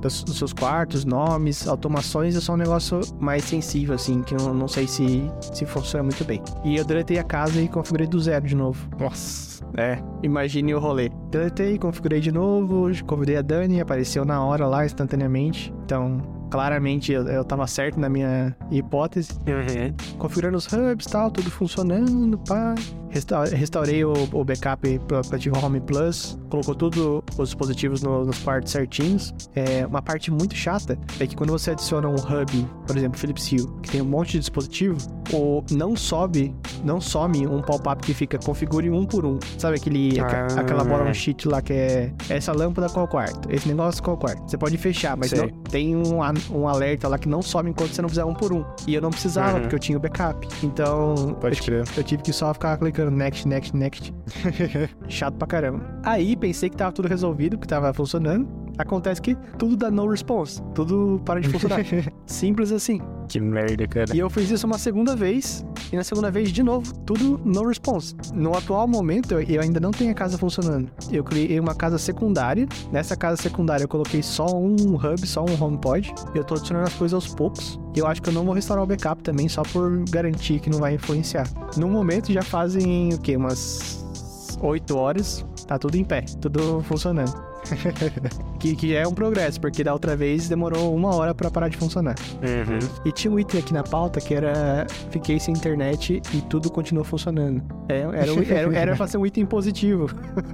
S1: dos, dos seus quartos, nomes, automações. É só um negócio mais sensível, assim, que eu não sei se, se funciona muito bem. E eu deletei a casa e configurei do zero de novo.
S2: Nossa.
S1: É, imagine o rolê. Deletei, configurei de novo, convidei a Dani, apareceu na hora lá, instantaneamente. Então, claramente eu, eu tava certo na minha hipótese.
S3: Uhum.
S1: Configurando os hubs e tal, tudo funcionando, pá. Resta- Restaurei o, o backup pro aplicativo Home Plus, colocou tudo os dispositivos no- nos quartos certinhos. É, uma parte muito chata é que quando você adiciona um hub, por exemplo, Philips Hue, que tem um monte de dispositivo, o não sobe, não some um pop-up que fica configure um por um. Sabe aquele,
S3: Ah.
S1: aquela bola sheet lá que é essa lâmpada qual quarto, esse negócio qual quarto. Você pode fechar, mas não, tem um, um alerta lá que não some enquanto você não fizer um por um. E eu não precisava,
S3: Uhum.
S1: porque eu tinha o backup. Então,
S2: Pode
S1: eu,
S2: crer.
S1: eu tive que só ficar clicando next, next, next. Chato pra caramba. Aí pensei que tava tudo resolvido, que tava funcionando. Acontece que tudo dá no response. Tudo para de funcionar. Simples assim.
S3: Que merda, cara.
S1: E eu fiz isso uma segunda vez, e na segunda vez, de novo, tudo no response. No atual momento, eu- ainda não tenho a casa funcionando. Eu criei uma casa secundária. Nessa casa secundária, eu coloquei só um hub, só um HomePod. Eu tô adicionando as coisas aos poucos. Eu acho que eu não vou restaurar o backup também, só por garantir que não vai influenciar. No momento, já fazem, o quê? Umas 8 horas. Tá tudo em pé, tudo funcionando. que, que é um progresso, porque da outra vez demorou uma hora pra parar de funcionar.
S3: Uhum.
S1: E tinha um item aqui na pauta que era fiquei sem internet e tudo continuou funcionando. É, era, um- era, era pra ser um item positivo.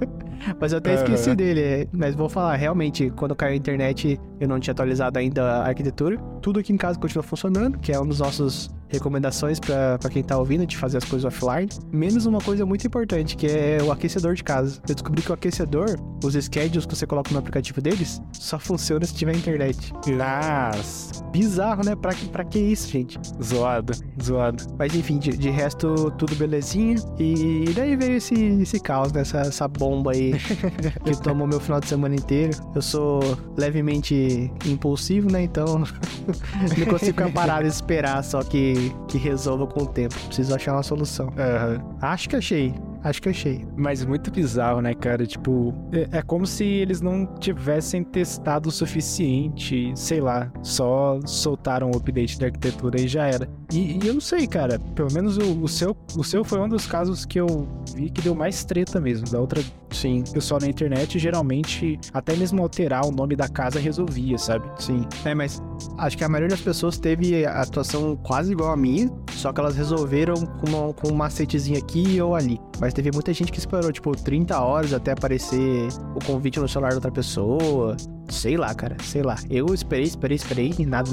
S1: Mas eu até esqueci
S2: Aham.
S1: dele. Mas vou falar, realmente, quando caiu a internet, eu não tinha atualizado ainda a arquitetura. Tudo aqui em casa continua funcionando, que é um dos nossos recomendações pra quem tá ouvindo de fazer as coisas offline. Menos uma coisa muito importante, que é o aquecedor de casa. Eu descobri que o aquecedor, os schedules que você coloca no aplicativo deles, só funciona se tiver internet.
S3: Nossa.
S1: Bizarro, né? Pra, que- pra que isso, gente?
S3: Zoado, zoado.
S1: Mas enfim, de, de resto, tudo belezinha. E daí veio esse, esse caos, né? Essa, essa bomba aí que tomou meu final de semana inteiro. Eu sou levemente impulsivo, né? Então não consigo ficar parado e esperar só que, que resolva com o tempo. Preciso achar uma solução.
S2: Aham.
S1: Acho que achei. Acho que achei.
S2: Mas muito bizarro, né, cara? Tipo, é, é como se eles não tivessem testado o suficiente, sei lá, só soltaram o update da arquitetura e já era. E, e eu não sei, cara, pelo menos o, o seu, o seu foi um dos casos que eu vi que deu mais treta mesmo. Da outra,
S1: Sim,
S2: pessoal na internet, geralmente, até mesmo alterar o nome da casa resolvia, sabe?
S1: sim. É, mas acho que a maioria das pessoas teve a atuação quase igual a minha, só que elas resolveram com, uma, com um macetezinho aqui ou ali. Mas teve muita gente que esperou, tipo, 30 horas até aparecer o convite no celular da outra pessoa. Sei lá, cara, sei lá. Eu esperei, esperei, esperei e nada.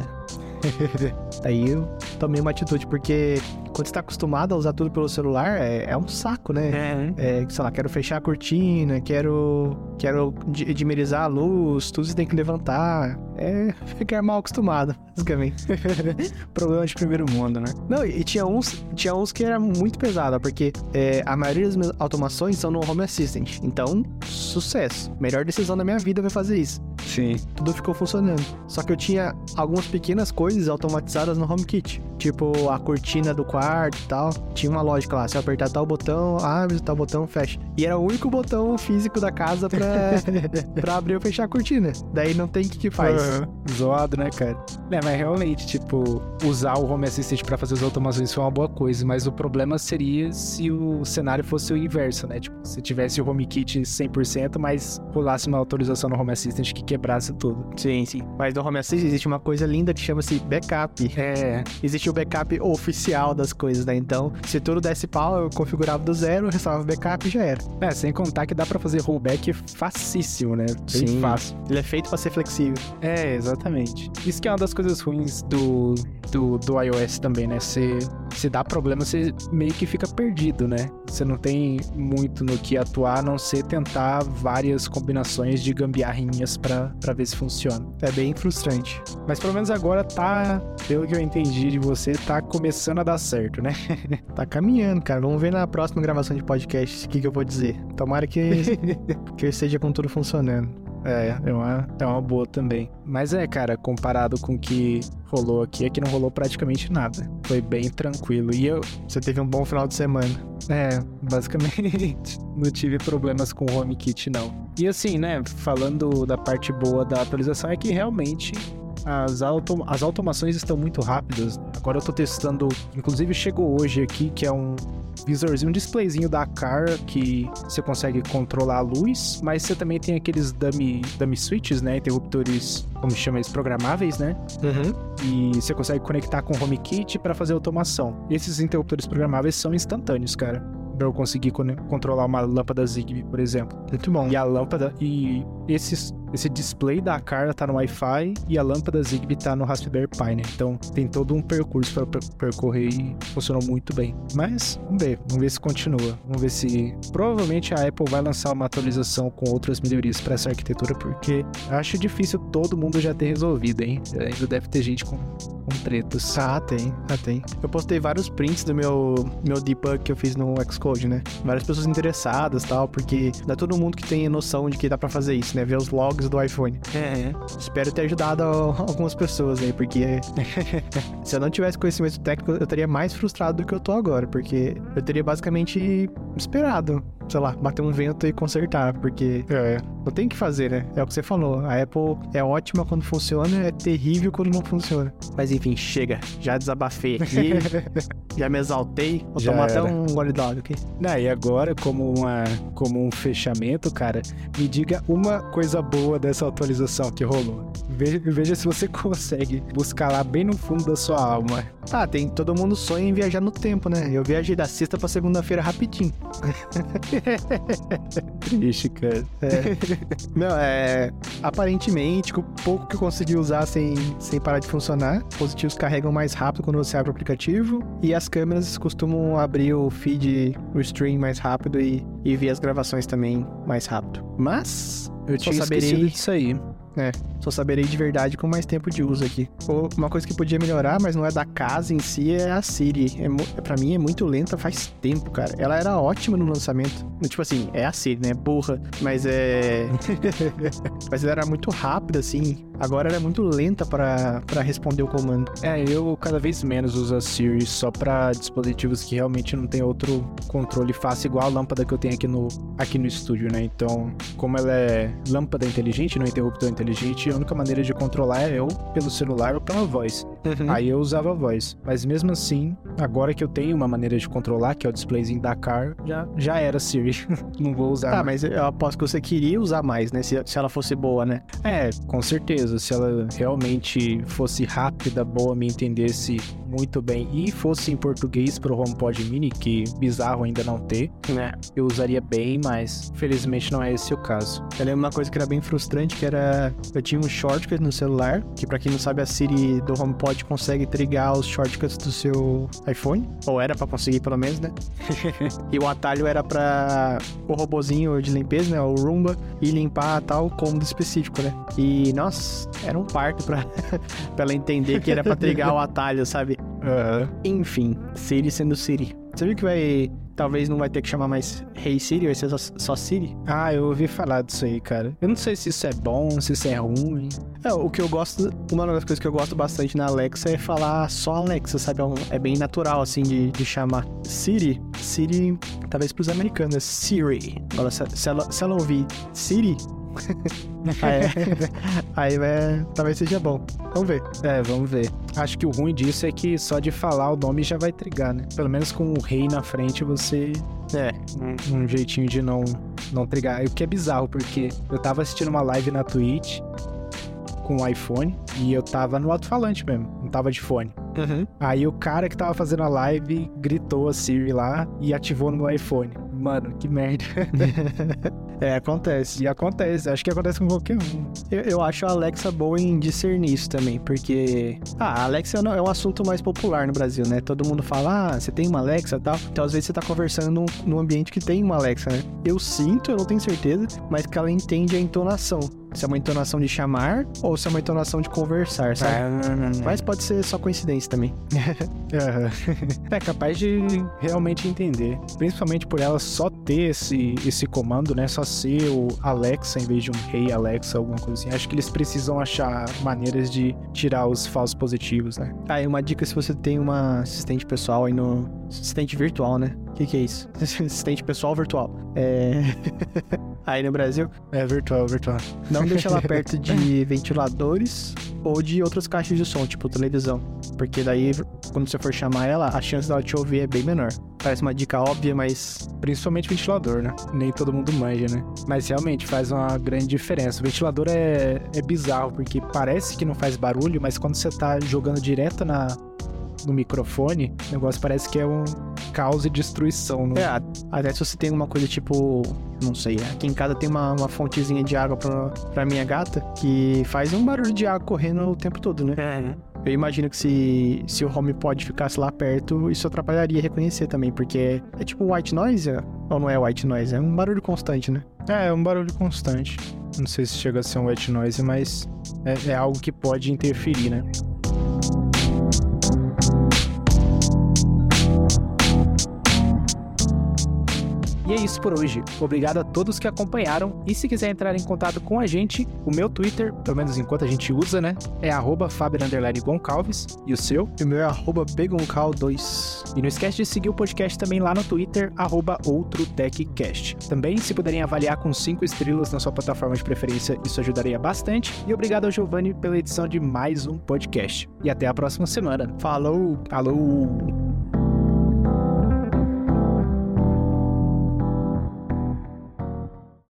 S1: Daí eu tomei uma atitude, porque quando você tá acostumado a usar tudo pelo celular, é, é um saco, né?
S3: É.
S1: É, sei lá, quero fechar a cortina, quero, quero di- dimerizar a luz, tudo você tem que levantar. É ficar mal acostumado, basicamente.
S2: Problema de primeiro mundo, né?
S1: Não, e tinha uns, tinha uns que era muito pesado, porque é, a maioria das minhas automações são no Home Assistant. Então, sucesso. Melhor decisão da minha vida foi fazer isso.
S2: Sim.
S1: Tudo ficou funcionando. Só que eu tinha algumas pequenas coisas automatizadas no HomeKit. Tipo, a cortina do quarto e tal. Tinha uma lógica lá. Se eu apertar tal botão, abre, tal botão, fecha. E era o único botão físico da casa pra, pra abrir ou fechar a cortina. Daí não tem o que, que faz.
S2: Aham. Zoado, né, cara? É, mas realmente, tipo, usar o Home Assistant pra fazer as automações foi uma boa coisa, mas o problema seria se o cenário fosse o inverso, né? Tipo, se tivesse o HomeKit 100%, mas rolasse uma autorização no Home Assistant que quebrasse tudo.
S1: Sim, sim. Mas no Home Assistant existe uma coisa linda que chama-se backup.
S2: É,
S1: Existe o backup oficial das coisas, né? Então, se tudo desse pau, eu configurava do zero, restaurava o backup e já era.
S2: é, sem contar que dá pra fazer rollback facíssimo, né? Bem
S1: Sim.
S2: fácil.
S1: Ele é feito pra ser flexível.
S2: É, exatamente. Isso que é uma das coisas ruins do, do, do iOS também, né? Se, se dá problema, você meio que fica perdido, né? Você não tem muito no que atuar, a não ser tentar várias combinações de gambiarrinhas pra, pra ver se funciona.
S1: É bem frustrante.
S2: Mas pelo menos agora tá, pelo que eu entendi de você, tá começando a dar certo, né?
S1: Tá caminhando, cara. Vamos ver na próxima gravação de podcast o que, que eu vou dizer. Tomara que, que eu esteja com tudo funcionando.
S2: É, é uma, é uma boa também. Mas é, cara, comparado com o que rolou aqui, aqui não rolou praticamente nada. Foi bem tranquilo. E eu,
S1: Você teve um bom final de semana.
S2: É, basicamente, não tive problemas com o HomeKit, não. E assim, né, falando da parte boa da atualização, é que realmente as, auto as automações estão muito rápidas. Agora eu tô testando, inclusive chegou hoje aqui, que é um, visorzinho, um displayzinho da car que você consegue controlar a luz, mas você também tem aqueles dummy, dummy switches, né? Interruptores, como chama eles, programáveis, né?
S1: Uhum.
S2: E você consegue conectar com o HomeKit para fazer automação. E esses interruptores programáveis são instantâneos, cara. Pra eu conseguir con- controlar uma lâmpada Zigbee, por exemplo.
S1: Muito bom.
S2: E a lâmpada. E esses, esse display da Carla tá no Wi-Fi e a lâmpada Zigbee tá no Raspberry Pi, né? Então tem todo um percurso para percorrer e funcionou muito bem. Mas vamos ver, vamos ver se continua. Vamos ver se. Provavelmente a Apple vai lançar uma atualização com outras melhorias para essa arquitetura, porque acho difícil todo mundo já ter resolvido, hein? Ainda deve ter gente com, com tretas.
S1: Ah, tem, ah, tem. Eu postei vários prints do meu, meu debug que eu fiz no Xcode, né? Várias pessoas interessadas tal, porque não é todo mundo que tem noção de que dá pra fazer isso, né? Ver os logs do iPhone.
S2: É,
S1: Espero ter ajudado algumas pessoas aí, porque se eu não tivesse conhecimento técnico, eu estaria mais frustrado do que eu tô agora, porque eu teria basicamente esperado, sei lá, bater um vento e consertar, porque
S2: é.
S1: não tem o que fazer, né? É o que você falou. A Apple é ótima quando funciona, é terrível quando não funciona. Mas enfim, chega. Já desabafei aqui, já me exaltei. Vou
S2: Já
S1: tomar até
S2: era.
S1: um gole d'água aqui.
S2: Não, e agora, como, uma, como um fechamento, cara, me diga uma coisa boa dessa atualização que rolou. Veja, veja se você consegue buscar lá bem no fundo da sua alma.
S1: Ah, tem todo mundo sonha em viajar no tempo, né? Eu viajei da sexta pra segunda-feira rapidinho.
S2: Triste, cara.
S1: Não, é. Aparentemente, com o pouco que eu consegui usar sem, sem parar de funcionar, positivos carregam mais rápido quando você abre o aplicativo. E as câmeras costumam abrir o feed, o stream mais rápido e, e ver as gravações também mais rápido. Mas.
S2: Eu tinha
S1: saberei-
S2: esquecido disso aí.
S1: Só saberei de verdade com mais tempo de uso aqui. Uma coisa que podia melhorar, mas não é da casa em si, é a Siri. É, pra mim é muito lenta faz tempo, cara. Ela era ótima no lançamento. Tipo assim, é a Siri, né? Burra. Mas é. mas ela era muito rápida, assim. Agora ela é muito lenta pra pra responder o comando.
S2: É, eu cada vez menos uso a Siri só pra dispositivos que realmente não tem outro controle fácil, igual a lâmpada que eu tenho aqui no, aqui no estúdio, né? Então, como ela é lâmpada inteligente, não interruptor inteligente, a única maneira de controlar é eu pelo celular ou pela voz. Aí eu usava a voz. Mas mesmo assim, agora que eu tenho uma maneira de controlar, que é o displayzinho da car, já, já era Siri. não vou usar.
S1: Tá,
S2: mais.
S1: mas eu aposto que você queria usar mais, né? Se, se ela fosse boa, né?
S2: É, com certeza. Se ela realmente fosse rápida, boa, me entendesse muito bem e fosse em português pro HomePod Mini, que bizarro ainda não ter,
S1: né?
S2: eu usaria bem, mas felizmente não é esse o caso.
S1: Eu lembro uma coisa que era bem frustrante, que era... Eu tinha um shortcut no celular, que pra quem não sabe, a Siri do HomePod consegue trigar os shortcuts do seu iPhone. Ou era pra conseguir, pelo menos, né? e o atalho era pra o robozinho de limpeza, né? O Roomba, ir limpar tal cômodo específico, né? E, nossa, era um parto pra ela entender que era pra trigar o atalho, sabe? Enfim, Siri sendo Siri. Você viu que vai... Talvez não vai ter que chamar mais Hey Siri, vai ser só, só Siri?
S2: Ah, eu ouvi falar disso aí, cara. Eu não sei se isso é bom, se isso é ruim.
S1: É, o que eu gosto, uma das coisas que eu gosto bastante na Alexa é falar só Alexa, sabe? É, um- é bem natural, assim, de, de chamar. Siri, Siri, talvez pros americanos, é Siri. Agora, se, se ela, se ela ouvir Siri, aí, aí vai, talvez seja bom. Vamos ver.
S2: É, vamos ver. Acho que o ruim disso é que só de falar o nome já vai trigar, né? Pelo menos com o rei na frente você
S1: É,
S2: um, um jeitinho de não, não trigar. O que é bizarro, porque eu tava assistindo uma live na Twitch com o iPhone e eu tava no alto-falante mesmo, não tava de fone.
S1: uhum.
S2: Aí o cara que tava fazendo a live gritou a Siri lá e ativou no meu iPhone. Mano, que merda.
S1: é, acontece.
S2: E acontece, acho que acontece com qualquer um.
S1: Eu, eu acho a Alexa boa em discernir isso também, porque. Ah, a Alexa não- é um assunto mais popular no Brasil, né? Todo mundo fala, ah, você tem uma Alexa e tal. Então, às vezes, você tá conversando num, num ambiente que tem uma Alexa, né? Eu sinto, eu não tenho certeza, mas que ela entende a entonação. Se é uma entonação de chamar ou se é uma entonação de conversar, sabe? Mas pode ser só coincidência também.
S2: É capaz de realmente entender. Principalmente por ela só ter esse, esse comando, né? Só ser o Alexa em vez de um Rei Alexa, alguma coisa assim. Acho que eles precisam achar maneiras de tirar os falsos positivos, né?
S1: Ah, e uma dica se você tem uma assistente pessoal aí no. Assistente virtual, né? O que, que é isso? Assistente pessoal virtual. É. aí no Brasil,
S2: É virtual, virtual.
S1: não deixa ela perto de ventiladores ou de outras caixas de som, tipo televisão. Porque daí, quando você for chamar ela, a chance dela te ouvir é bem menor. Parece uma dica óbvia, mas
S2: Principalmente ventilador, né? Nem todo mundo manja, né? Mas realmente faz uma grande diferença. O ventilador é, é bizarro, porque parece que não faz barulho, mas quando você tá jogando direto na, no microfone, o negócio parece que é um caos e destruição. Não?
S1: É, a- até se você tem uma coisa tipo. Não sei, aqui em casa tem uma, uma fontezinha de água pra, pra minha gata que faz um barulho de água correndo o tempo todo, né? Eu imagino que se, se o HomePod ficasse lá perto, isso atrapalharia reconhecer também, porque é tipo white noise, é? ou não é white noise? É um barulho constante, né?
S2: É, é um barulho constante. Não sei se chega a ser um wet noise, mas é, é algo que pode interferir, né? E é isso por hoje. Obrigado a todos que acompanharam. E se quiser entrar em contato com a gente, o meu Twitter, pelo menos enquanto a gente usa, né? É arroba Goncalves. E o seu?
S1: E o meu é arroba begoncal2.
S2: E não esquece de seguir o podcast também lá no Twitter, arroba OutroTechCast. Também, se puderem avaliar com 5 estrelas na sua plataforma de preferência, isso ajudaria bastante. E obrigado ao Giovanni pela edição de mais um podcast. E até a próxima semana.
S1: Falou!
S2: Falou!